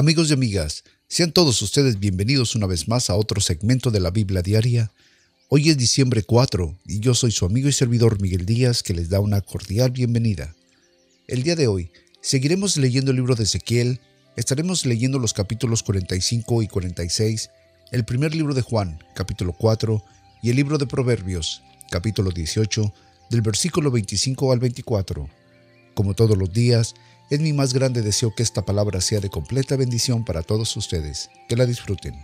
Amigos y amigas, sean todos ustedes bienvenidos una vez más a otro segmento de la Biblia Diaria. Hoy es diciembre 4 y yo soy su amigo y servidor Miguel Díaz que les da una cordial bienvenida. El día de hoy seguiremos leyendo el libro de Ezequiel, estaremos leyendo los capítulos 45 y 46, el primer libro de Juan, capítulo 4, y el libro de Proverbios, capítulo 18, del versículo 25 al 24. Como todos los días, es mi más grande deseo que esta palabra sea de completa bendición para todos ustedes. Que la disfruten.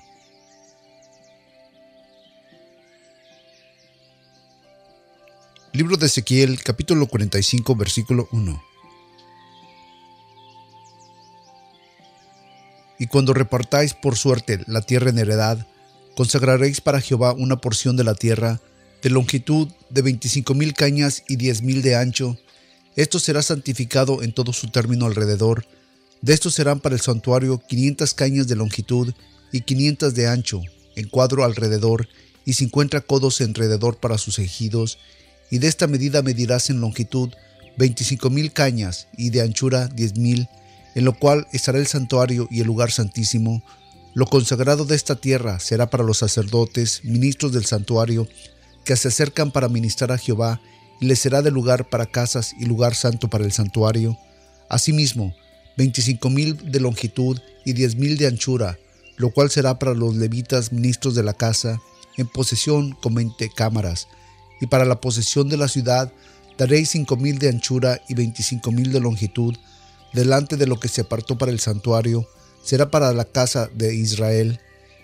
Libro de Ezequiel, capítulo 45, versículo 1. Y cuando repartáis por suerte la tierra en heredad, consagraréis para Jehová una porción de la tierra de longitud de veinticinco mil cañas y diez mil de ancho, esto será santificado en todo su término alrededor. De estos serán para el santuario quinientas cañas de longitud y quinientas de ancho, en cuadro alrededor, y cincuenta codos alrededor para sus ejidos, y de esta medida medirás en longitud veinticinco mil cañas y de anchura diez mil, en lo cual estará el santuario y el lugar santísimo. Lo consagrado de esta tierra será para los sacerdotes, ministros del santuario, que se acercan para ministrar a Jehová y le será de lugar para casas y lugar santo para el santuario. Asimismo, veinticinco mil de longitud y diez mil de anchura, lo cual será para los levitas ministros de la casa, en posesión con veinte cámaras, y para la posesión de la ciudad daréis cinco mil de anchura y veinticinco mil de longitud, delante de lo que se apartó para el santuario, será para la casa de Israel,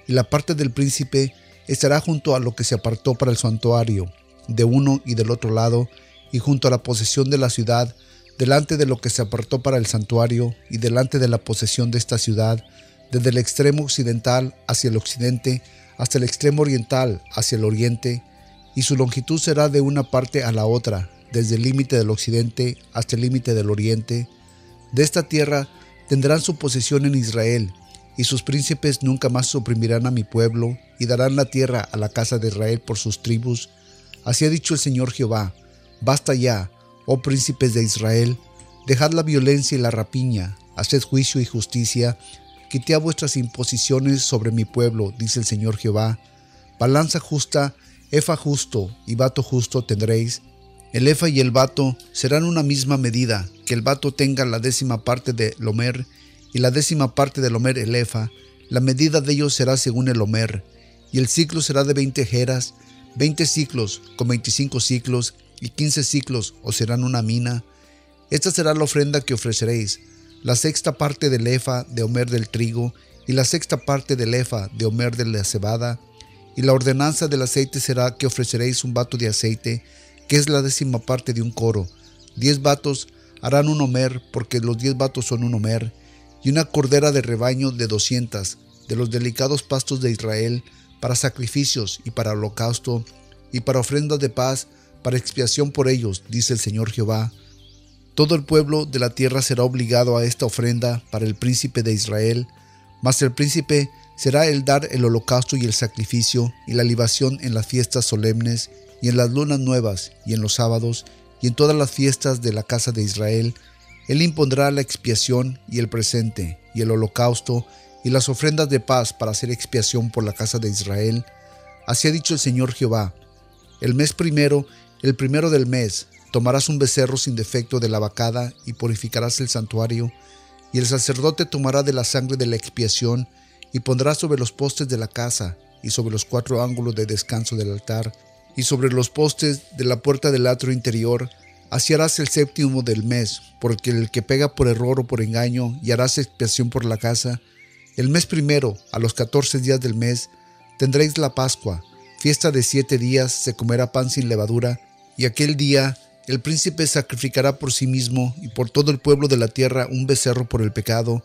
y la parte del príncipe estará junto a lo que se apartó para el santuario, de uno y del otro lado, y junto a la posesión de la ciudad, delante de lo que se apartó para el santuario, y delante de la posesión de esta ciudad, desde el extremo occidental hacia el occidente, hasta el extremo oriental hacia el oriente, y su longitud será de una parte a la otra, desde el límite del occidente hasta el límite del oriente. De esta tierra tendrán su posesión en Israel, y sus príncipes nunca más oprimirán a mi pueblo, y darán la tierra a la casa de Israel por sus tribus, Así ha dicho el Señor Jehová, basta ya, oh príncipes de Israel, dejad la violencia y la rapiña, haced juicio y justicia, quité vuestras imposiciones sobre mi pueblo, dice el Señor Jehová. Balanza justa, efa justo y vato justo tendréis. El efa y el vato serán una misma medida, que el vato tenga la décima parte de Lomer y la décima parte de Lomer el efa. La medida de ellos será según el Lomer, y el ciclo será de veinte jeras, 20 ciclos con 25 ciclos y 15 ciclos os serán una mina. Esta será la ofrenda que ofreceréis, la sexta parte del efa de homer del trigo y la sexta parte del efa de homer de la cebada. Y la ordenanza del aceite será que ofreceréis un vato de aceite, que es la décima parte de un coro. Diez vatos harán un homer, porque los diez vatos son un homer, y una cordera de rebaño de doscientas, de los delicados pastos de Israel, para sacrificios y para holocausto, y para ofrendas de paz, para expiación por ellos, dice el Señor Jehová. Todo el pueblo de la tierra será obligado a esta ofrenda para el príncipe de Israel, mas el príncipe será el dar el holocausto y el sacrificio y la libación en las fiestas solemnes y en las lunas nuevas y en los sábados y en todas las fiestas de la casa de Israel. Él impondrá la expiación y el presente y el holocausto y las ofrendas de paz para hacer expiación por la casa de Israel. Así ha dicho el Señor Jehová. El mes primero, el primero del mes, tomarás un becerro sin defecto de la vacada y purificarás el santuario, y el sacerdote tomará de la sangre de la expiación y pondrá sobre los postes de la casa y sobre los cuatro ángulos de descanso del altar y sobre los postes de la puerta del atrio interior. Así harás el séptimo del mes, porque el que pega por error o por engaño y harás expiación por la casa, el mes primero, a los catorce días del mes, tendréis la Pascua, fiesta de siete días, se comerá pan sin levadura, y aquel día el príncipe sacrificará por sí mismo y por todo el pueblo de la tierra un becerro por el pecado,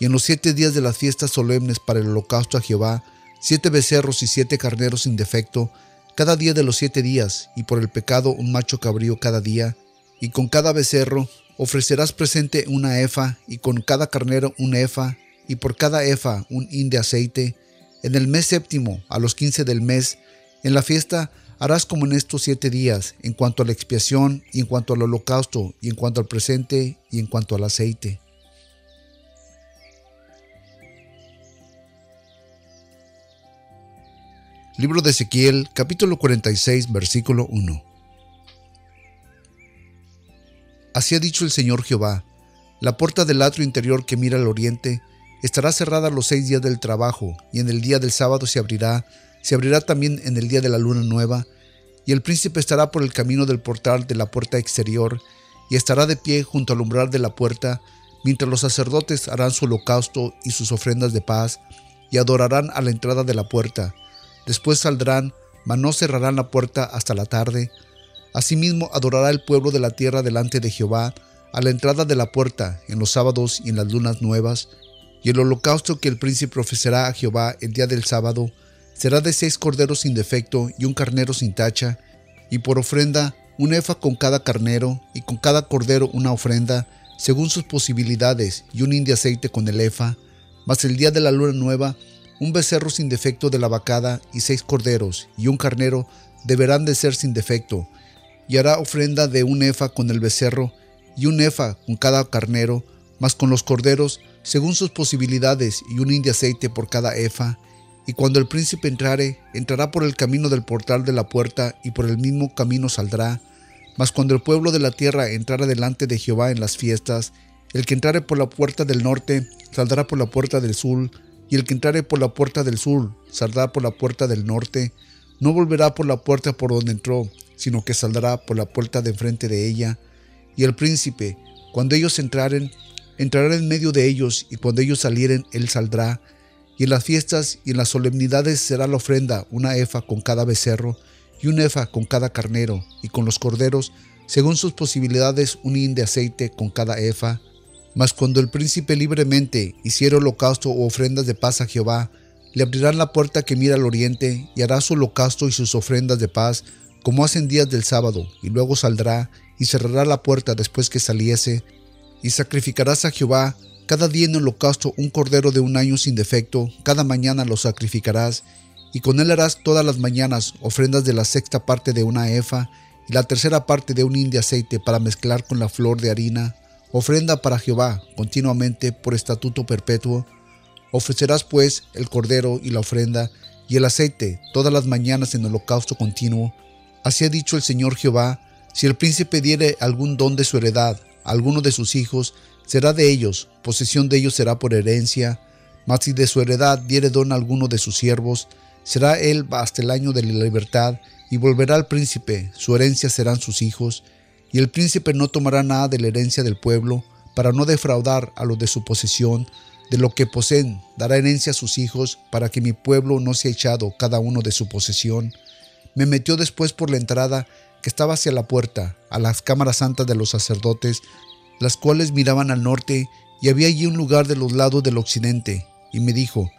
y en los siete días de las fiestas solemnes para el holocausto a Jehová, siete becerros y siete carneros sin defecto, cada día de los siete días, y por el pecado un macho cabrío cada día, y con cada becerro ofrecerás presente una efa, y con cada carnero una efa, y por cada efa un hin de aceite. En el mes séptimo, a los quince del mes, en la fiesta harás como en estos siete días, en cuanto a la expiación, y en cuanto al holocausto, y en cuanto al presente, y en cuanto al aceite. Libro de Ezequiel, capítulo 46, versículo 1. Así ha dicho el Señor Jehová, la puerta del atrio interior que mira al oriente, estará cerrada los seis días del trabajo, y en el día del sábado se abrirá, se abrirá también en el día de la luna nueva, y el príncipe estará por el camino del portal de la puerta exterior, y estará de pie junto al umbral de la puerta, mientras los sacerdotes harán su holocausto y sus ofrendas de paz, y adorarán a la entrada de la puerta, Después saldrán, mas no cerrarán la puerta hasta la tarde. Asimismo adorará el pueblo de la tierra delante de Jehová, a la entrada de la puerta, en los sábados y en las lunas nuevas. Y el holocausto que el príncipe ofrecerá a Jehová el día del sábado será de seis corderos sin defecto y un carnero sin tacha, y por ofrenda un efa con cada carnero, y con cada cordero una ofrenda, según sus posibilidades, y un de aceite con el efa. Mas el día de la luna nueva un becerro sin defecto de la vacada y seis corderos y un carnero deberán de ser sin defecto, y hará ofrenda de un efa con el becerro y un efa con cada carnero, mas con los corderos según sus posibilidades y un hin de aceite por cada efa. Y cuando el príncipe entrare, entrará por el camino del portal de la puerta y por el mismo camino saldrá. Mas cuando el pueblo de la tierra entrara delante de Jehová en las fiestas, el que entrare por la puerta del norte saldrá por la puerta del sur, y el que entrare por la puerta del sur saldrá por la puerta del norte, no volverá por la puerta por donde entró, sino que saldrá por la puerta de enfrente de ella. Y el príncipe, cuando ellos entraren, entrará en medio de ellos, y cuando ellos salieren, él saldrá. Y en las fiestas y en las solemnidades será la ofrenda una efa con cada becerro, y un efa con cada carnero, y con los corderos, según sus posibilidades, un hin de aceite con cada efa, mas cuando el príncipe libremente hiciera holocausto o ofrendas de paz a Jehová, le abrirán la puerta que mira al oriente y hará su holocausto y sus ofrendas de paz, como hacen días del sábado, y luego saldrá y cerrará la puerta después que saliese, y sacrificarás a Jehová cada día en holocausto un cordero de un año sin defecto, cada mañana lo sacrificarás, y con él harás todas las mañanas ofrendas de la sexta parte de una efa y la tercera parte de un hin de aceite para mezclar con la flor de harina ofrenda para Jehová continuamente por estatuto perpetuo. Ofrecerás pues el cordero y la ofrenda y el aceite todas las mañanas en holocausto continuo. Así ha dicho el Señor Jehová, si el príncipe diere algún don de su heredad alguno de sus hijos, será de ellos, posesión de ellos será por herencia, mas si de su heredad diere don a alguno de sus siervos, será él hasta el año de la libertad, y volverá al príncipe, su herencia serán sus hijos, y el príncipe no tomará nada de la herencia del pueblo, para no defraudar a los de su posesión, de lo que poseen, dará herencia a sus hijos, para que mi pueblo no sea echado cada uno de su posesión. Me metió después por la entrada que estaba hacia la puerta, a las cámaras santas de los sacerdotes, las cuales miraban al norte, y había allí un lugar de los lados del occidente, y me dijo,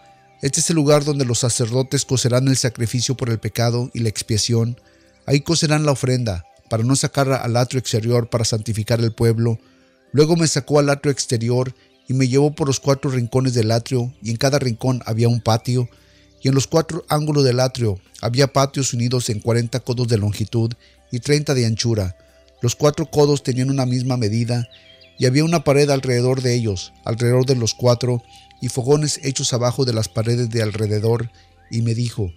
Este es el lugar donde los sacerdotes cocerán el sacrificio por el pecado y la expiación, ahí cocerán la ofrenda, para no sacar al atrio exterior para santificar el pueblo. Luego me sacó al atrio exterior y me llevó por los cuatro rincones del atrio, y en cada rincón había un patio, y en los cuatro ángulos del atrio había patios unidos en cuarenta codos de longitud y treinta de anchura. Los cuatro codos tenían una misma medida, y había una pared alrededor de ellos, alrededor de los cuatro, y fogones hechos abajo de las paredes de alrededor, y me dijo,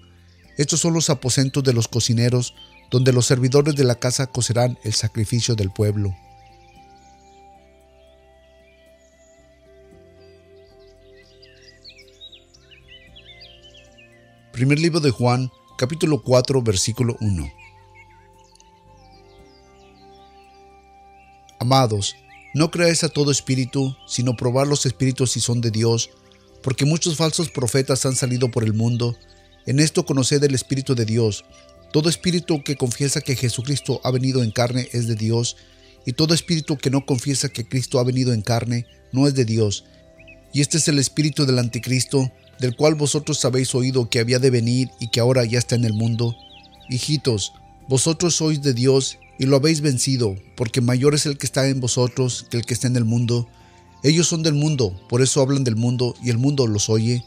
Estos son los aposentos de los cocineros, donde los servidores de la casa cocerán el sacrificio del pueblo. Primer libro de Juan, capítulo 4, versículo 1. Amados, no creáis a todo espíritu, sino probar los espíritus si son de Dios, porque muchos falsos profetas han salido por el mundo. En esto conoced el Espíritu de Dios, todo espíritu que confiesa que Jesucristo ha venido en carne es de Dios, y todo espíritu que no confiesa que Cristo ha venido en carne no es de Dios. Y este es el espíritu del anticristo, del cual vosotros habéis oído que había de venir y que ahora ya está en el mundo. Hijitos, vosotros sois de Dios y lo habéis vencido, porque mayor es el que está en vosotros que el que está en el mundo. Ellos son del mundo, por eso hablan del mundo y el mundo los oye.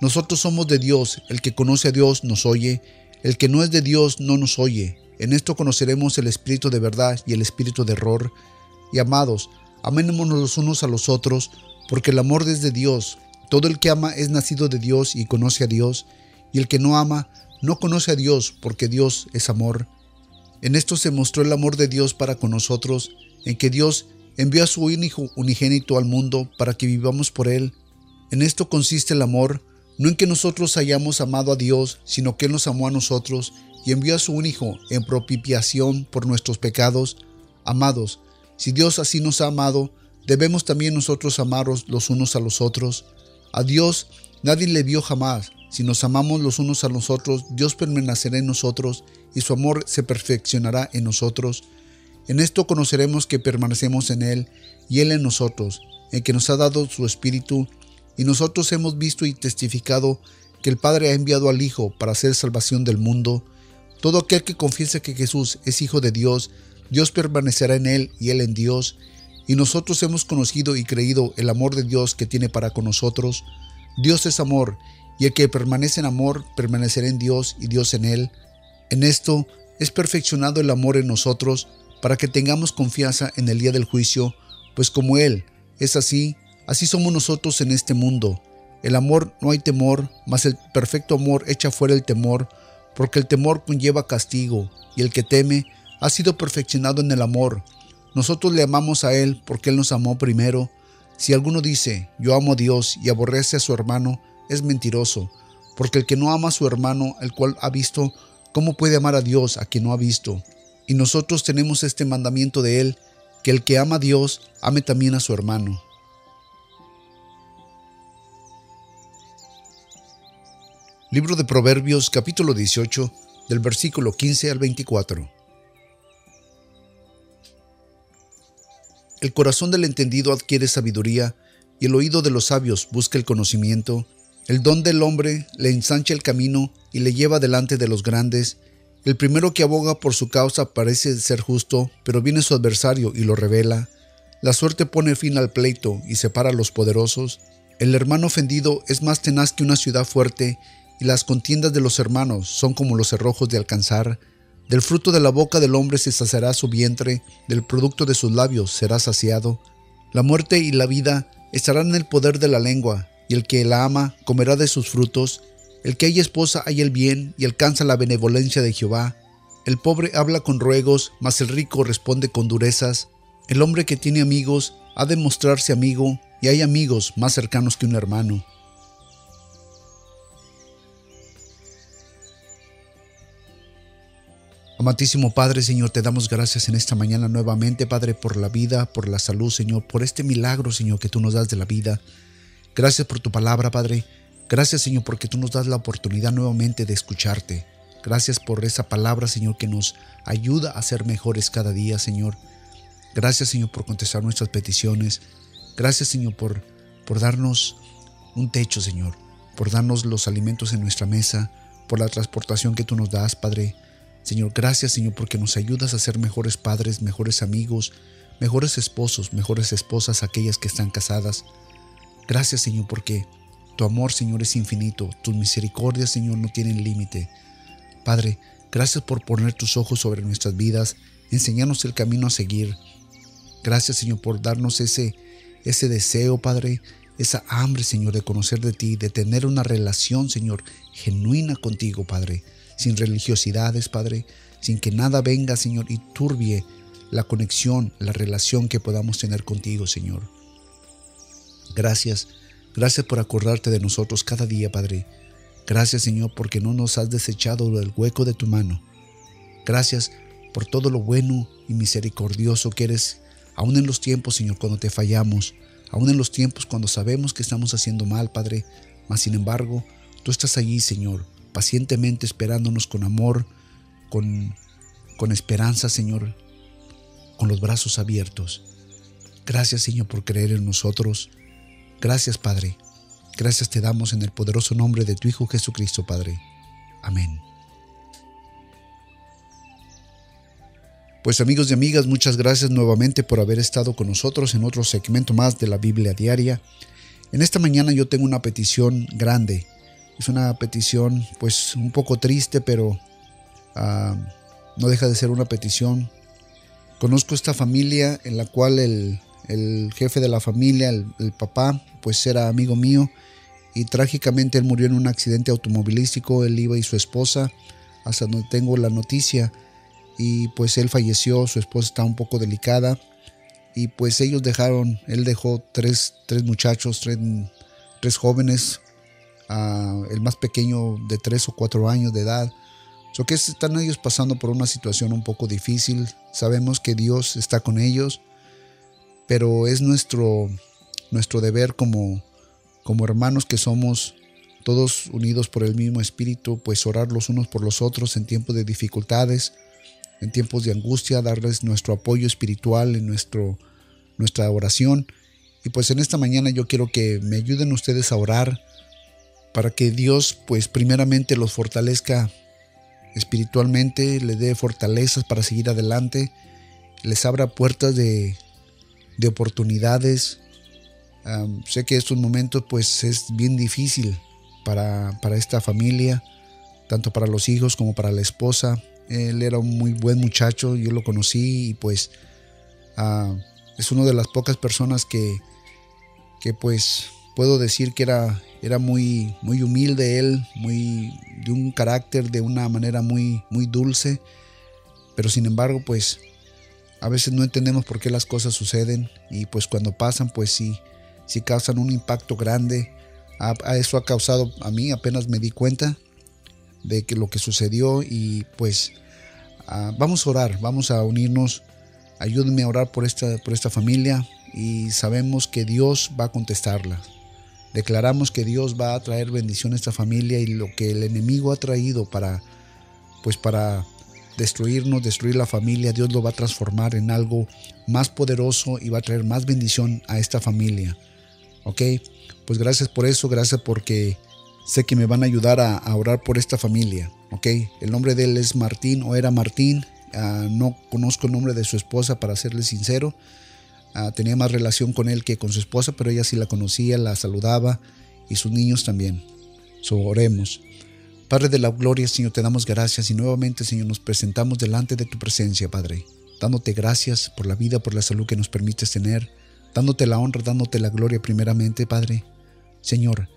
Nosotros somos de Dios, el que conoce a Dios nos oye, el que no es de Dios no nos oye. En esto conoceremos el espíritu de verdad y el espíritu de error. Y amados, amémonos los unos a los otros, porque el amor es de Dios. Todo el que ama es nacido de Dios y conoce a Dios, y el que no ama no conoce a Dios porque Dios es amor. En esto se mostró el amor de Dios para con nosotros, en que Dios envió a su Hijo unigénito al mundo para que vivamos por Él. En esto consiste el amor, no en que nosotros hayamos amado a Dios, sino que Él nos amó a nosotros y envió a su Hijo en propiciación por nuestros pecados. Amados, si Dios así nos ha amado, debemos también nosotros amaros los unos a los otros. A Dios nadie le vio jamás. Si nos amamos los unos a los otros, Dios permanecerá en nosotros y su amor se perfeccionará en nosotros. En esto conoceremos que permanecemos en Él y Él en nosotros, en que nos ha dado su Espíritu, y nosotros hemos visto y testificado que el Padre ha enviado al Hijo para hacer salvación del mundo. Todo aquel que confiese que Jesús es Hijo de Dios, Dios permanecerá en Él y Él en Dios, y nosotros hemos conocido y creído el amor de Dios que tiene para con nosotros. Dios es amor, y el que permanece en amor permanecerá en Dios y Dios en Él. En esto es perfeccionado el amor en nosotros, para que tengamos confianza en el día del juicio, pues como Él es así, así somos nosotros en este mundo. El amor no hay temor, mas el perfecto amor echa fuera el temor, porque el temor conlleva castigo, y el que teme ha sido perfeccionado en el amor. Nosotros le amamos a Él porque Él nos amó primero. Si alguno dice, yo amo a Dios y aborrece a su hermano, es mentiroso, porque el que no ama a su hermano, el cual ha visto, ¿cómo puede amar a Dios a quien no ha visto? Y nosotros tenemos este mandamiento de Él, que el que ama a Dios, ame también a su hermano. Libro de Proverbios capítulo 18 del versículo 15 al 24. El corazón del entendido adquiere sabiduría, y el oído de los sabios busca el conocimiento. El don del hombre le ensancha el camino y le lleva delante de los grandes. El primero que aboga por su causa parece ser justo, pero viene su adversario y lo revela. La suerte pone fin al pleito y separa a los poderosos. El hermano ofendido es más tenaz que una ciudad fuerte, y las contiendas de los hermanos son como los cerrojos de alcanzar. Del fruto de la boca del hombre se saciará su vientre, del producto de sus labios será saciado. La muerte y la vida estarán en el poder de la lengua, el que la ama comerá de sus frutos. El que haya esposa haya el bien y alcanza la benevolencia de Jehová. El pobre habla con ruegos, mas el rico responde con durezas. El hombre que tiene amigos ha de mostrarse amigo, y hay amigos más cercanos que un hermano. Amantísimo Padre, Señor, te damos gracias en esta mañana nuevamente, Padre, por la vida, por la salud, Señor, por este milagro, Señor, que tú nos das de la vida. Gracias por tu palabra, Padre. Gracias, Señor, porque tú nos das la oportunidad nuevamente de escucharte. Gracias por esa palabra, Señor, que nos ayuda a ser mejores cada día, Señor. Gracias, Señor, por contestar nuestras peticiones. Gracias, Señor, por, por darnos un techo, Señor, por darnos los alimentos en nuestra mesa, por la transportación que tú nos das, Padre. Señor, gracias Señor porque nos ayudas a ser mejores padres, mejores amigos, mejores esposos, mejores esposas, aquellas que están casadas. Gracias Señor porque tu amor Señor es infinito, tus misericordias Señor no tienen límite. Padre, gracias por poner tus ojos sobre nuestras vidas, enseñarnos el camino a seguir. Gracias Señor por darnos ese, ese deseo Padre, esa hambre Señor de conocer de ti, de tener una relación Señor genuina contigo Padre sin religiosidades, Padre, sin que nada venga, Señor, y turbie la conexión, la relación que podamos tener contigo, Señor. Gracias, gracias por acordarte de nosotros cada día, Padre. Gracias, Señor, porque no nos has desechado del hueco de tu mano. Gracias por todo lo bueno y misericordioso que eres, aún en los tiempos, Señor, cuando te fallamos, aún en los tiempos cuando sabemos que estamos haciendo mal, Padre, mas sin embargo, tú estás allí, Señor, pacientemente esperándonos con amor, con, con esperanza, Señor, con los brazos abiertos. Gracias, Señor, por creer en nosotros. Gracias, Padre. Gracias te damos en el poderoso nombre de tu Hijo Jesucristo, Padre. Amén. Pues amigos y amigas, muchas gracias nuevamente por haber estado con nosotros en otro segmento más de la Biblia Diaria. En esta mañana yo tengo una petición grande es una petición pues un poco triste, pero ah, no deja de ser una petición. Conozco esta familia en la cual el, jefe de la familia, el, papá, pues era amigo mío y trágicamente él murió en un accidente automovilístico, él iba y su esposa, hasta donde tengo la noticia, y pues él falleció, su esposa está un poco delicada, y pues ellos dejaron, él dejó tres, tres muchachos, tres, tres jóvenes, el más pequeño de tres o cuatro años de edad, So que están ellos pasando por una situación un poco difícil. Sabemos que Dios está con ellos, pero es nuestro, nuestro deber como, como hermanos que somos todos unidos por el mismo espíritu, pues orar los unos por los otros en tiempos de dificultades, en tiempos de angustia, darles nuestro apoyo espiritual en nuestro, nuestra oración. Y pues en esta mañana yo quiero que me ayuden ustedes a orar para que Dios pues primeramente los fortalezca espiritualmente, le dé fortalezas para seguir adelante, les abra puertas de, de oportunidades. sé que estos momentos pues es bien difícil para, para, esta familia, tanto para los hijos como para la esposa. Él era un muy buen muchacho, yo lo conocí y pues ah, es una de las pocas personas que, que pues puedo decir que era, era muy, muy humilde él, muy de un carácter, de una manera muy, muy dulce, pero sin embargo, pues a veces no entendemos por qué las cosas suceden y pues cuando pasan, pues sí, sí causan un impacto grande. A, eso ha causado a mí, apenas me di cuenta de que lo que sucedió y pues ah, vamos a orar, vamos a unirnos, ayúdenme a orar por esta, por esta familia y sabemos que Dios va a contestarla. Declaramos que Dios va a traer bendición a esta familia y lo que el enemigo ha traído para pues para destruirnos, destruir la familia, Dios lo va a transformar en algo más poderoso y va a traer más bendición a esta familia. ¿Ok? Pues gracias por eso, gracias porque sé que me van a ayudar a, orar por esta familia. ¿Ok? El nombre de él es Martín o era Martín. Ah, no conozco el nombre de su esposa para serle sincero. Ah, tenía más relación con él que con su esposa, pero ella sí la conocía, la saludaba y sus niños también. So, oremos. Padre de la gloria, Señor, te damos gracias y nuevamente, Señor, nos presentamos delante de tu presencia, Padre, dándote gracias por la vida, por la salud que nos permites tener, dándote la honra, dándote la gloria primeramente, Padre. Señor,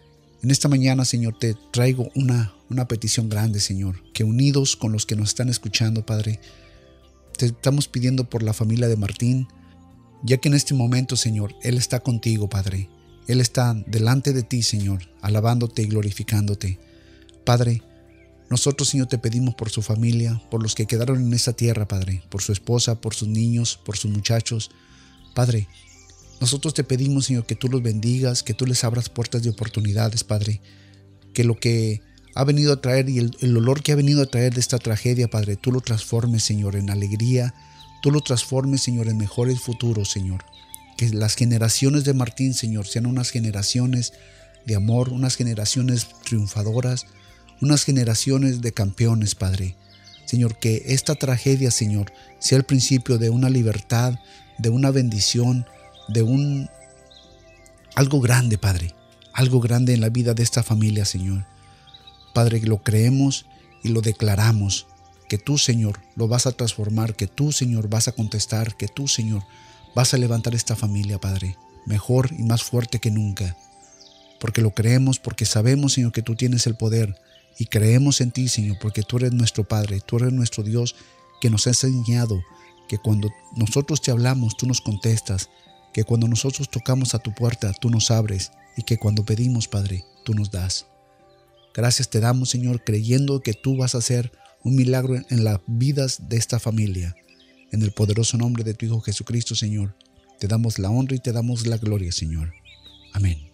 en esta mañana, Señor, te traigo una, una petición grande, Señor, que unidos con los que nos están escuchando, Padre, te estamos pidiendo por la familia de Martín, ya que en este momento, Señor, Él está contigo, Padre. Él está delante de ti, Señor, alabándote y glorificándote. Padre, nosotros, Señor, te pedimos por su familia, por los que quedaron en esta tierra, Padre, por su esposa, por sus niños, por sus muchachos. Padre, nosotros te pedimos, Señor, que tú los bendigas, que tú les abras puertas de oportunidades, Padre. Que lo que ha venido a traer y el, olor que ha venido a traer de esta tragedia, Padre, tú lo transformes, Señor, en alegría, tú lo transformes, Señor, en mejores futuros, Señor. Que las generaciones de Martín, Señor, sean unas generaciones de amor, unas generaciones triunfadoras, unas generaciones de campeones, Padre. Señor, que esta tragedia, Señor, sea el principio de una libertad, de una bendición, de un algo grande, Padre, algo grande en la vida de esta familia, Señor. Padre, lo creemos y lo declaramos que tú, Señor, lo vas a transformar, que tú, Señor, vas a contestar, que tú, Señor, vas a levantar esta familia, Padre, mejor y más fuerte que nunca. Porque lo creemos, porque sabemos, Señor, que tú tienes el poder y creemos en ti, Señor, porque tú eres nuestro Padre, tú eres nuestro Dios que nos ha enseñado que cuando nosotros te hablamos, tú nos contestas, que cuando nosotros tocamos a tu puerta, tú nos abres y que cuando pedimos, Padre, tú nos das. Gracias te damos, Señor, creyendo que tú vas a hacer un milagro en las vidas de esta familia. En el poderoso nombre de tu Hijo Jesucristo, Señor, te damos la honra y te damos la gloria, Señor. Amén.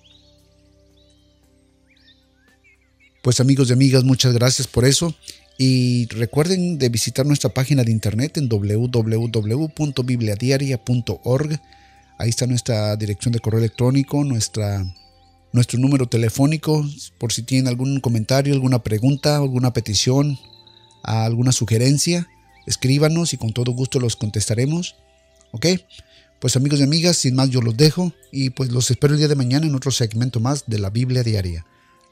Pues amigos y amigas, muchas gracias por eso. Y recuerden de visitar nuestra página de internet en www.bibliadiaria.org. Ahí está nuestra dirección de correo electrónico, nuestra, nuestro número telefónico, por si tienen algún comentario, alguna pregunta, alguna petición, alguna sugerencia, escríbanos y con todo gusto los contestaremos. ¿Ok? Pues amigos y amigas, sin más yo los dejo y pues los espero el día de mañana en otro segmento más de la Biblia Diaria.